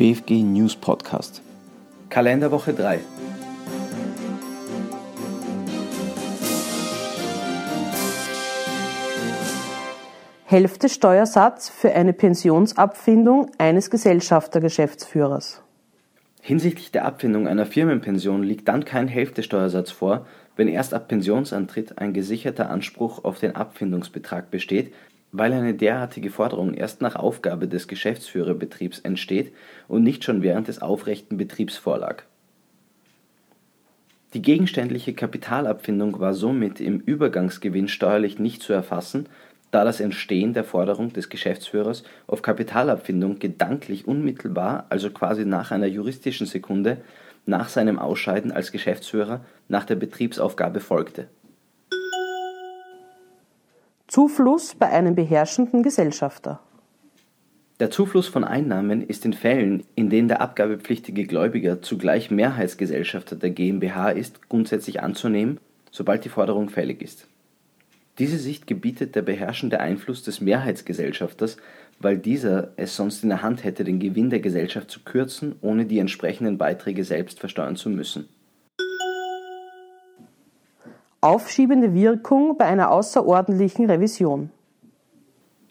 BFG News Podcast. Kalenderwoche 3. Hälfte Steuersatz für eine Pensionsabfindung eines Gesellschaftergeschäftsführers. Hinsichtlich der Abfindung einer Firmenpension liegt dann kein Hälftesteuersatz vor, wenn erst ab Pensionsantritt ein gesicherter Anspruch auf den Abfindungsbetrag besteht, weil eine derartige Forderung erst nach Aufgabe des Geschäftsführerbetriebs entsteht und nicht schon während des aufrechten Betriebs vorlag. Die gegenständliche Kapitalabfindung war somit im Übergangsgewinn steuerlich nicht zu erfassen, da das Entstehen der Forderung des Geschäftsführers auf Kapitalabfindung gedanklich unmittelbar, also quasi nach einer juristischen Sekunde, nach seinem Ausscheiden als Geschäftsführer nach der Betriebsaufgabe folgte Zufluss bei einem beherrschenden Gesellschafter. Der Zufluss von Einnahmen ist in Fällen, in denen der abgabepflichtige Gläubiger zugleich Mehrheitsgesellschafter der GmbH ist, grundsätzlich anzunehmen, sobald die Forderung fällig ist. Diese Sicht gebietet der beherrschende Einfluss des Mehrheitsgesellschafters, weil dieser es sonst in der Hand hätte, den Gewinn der Gesellschaft zu kürzen, ohne die entsprechenden Beiträge selbst versteuern zu müssen Aufschiebende Wirkung bei einer außerordentlichen Revision.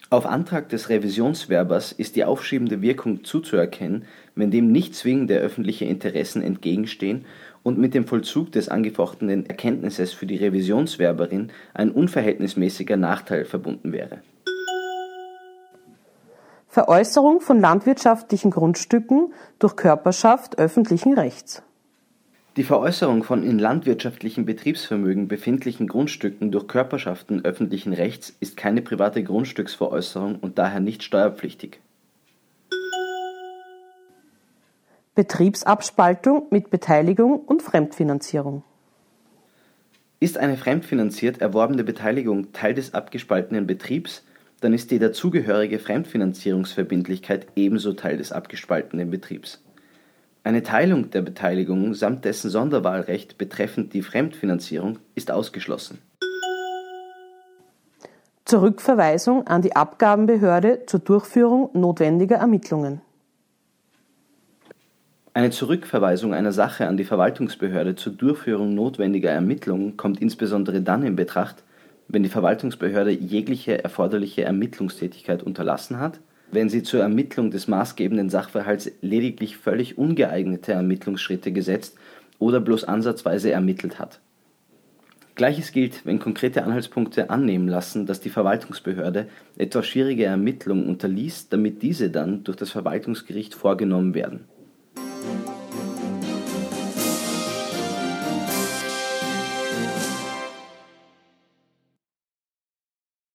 Auf Antrag des Revisionswerbers ist die aufschiebende Wirkung zuzuerkennen, wenn dem nicht zwingende öffentliche Interessen entgegenstehen und mit dem Vollzug des angefochtenen Erkenntnisses für die Revisionswerberin ein unverhältnismäßiger Nachteil verbunden wäre. Veräußerung von landwirtschaftlichen Grundstücken durch Körperschaft öffentlichen Rechts. Die Veräußerung von in landwirtschaftlichem Betriebsvermögen befindlichen Grundstücken durch Körperschaften öffentlichen Rechts ist keine private Grundstücksveräußerung und daher nicht steuerpflichtig. Betriebsabspaltung mit Beteiligung und Fremdfinanzierung. Ist eine fremdfinanziert erworbene Beteiligung Teil des abgespaltenen Betriebs, dann ist die dazugehörige Fremdfinanzierungsverbindlichkeit ebenso Teil des abgespaltenen Betriebs eine Teilung der Beteiligung samt dessen Sonderwahlrecht betreffend die Fremdfinanzierung ist ausgeschlossen. Zurückverweisung an die Abgabenbehörde zur Durchführung notwendiger Ermittlungen. Eine Zurückverweisung einer Sache an die Verwaltungsbehörde zur Durchführung notwendiger Ermittlungen kommt insbesondere dann in Betracht, wenn die Verwaltungsbehörde jegliche erforderliche Ermittlungstätigkeit unterlassen hat wenn sie zur Ermittlung des maßgebenden Sachverhalts lediglich völlig ungeeignete Ermittlungsschritte gesetzt oder bloß ansatzweise ermittelt hat. Gleiches gilt, wenn konkrete Anhaltspunkte annehmen lassen, dass die Verwaltungsbehörde etwas schwierige Ermittlungen unterließ, damit diese dann durch das Verwaltungsgericht vorgenommen werden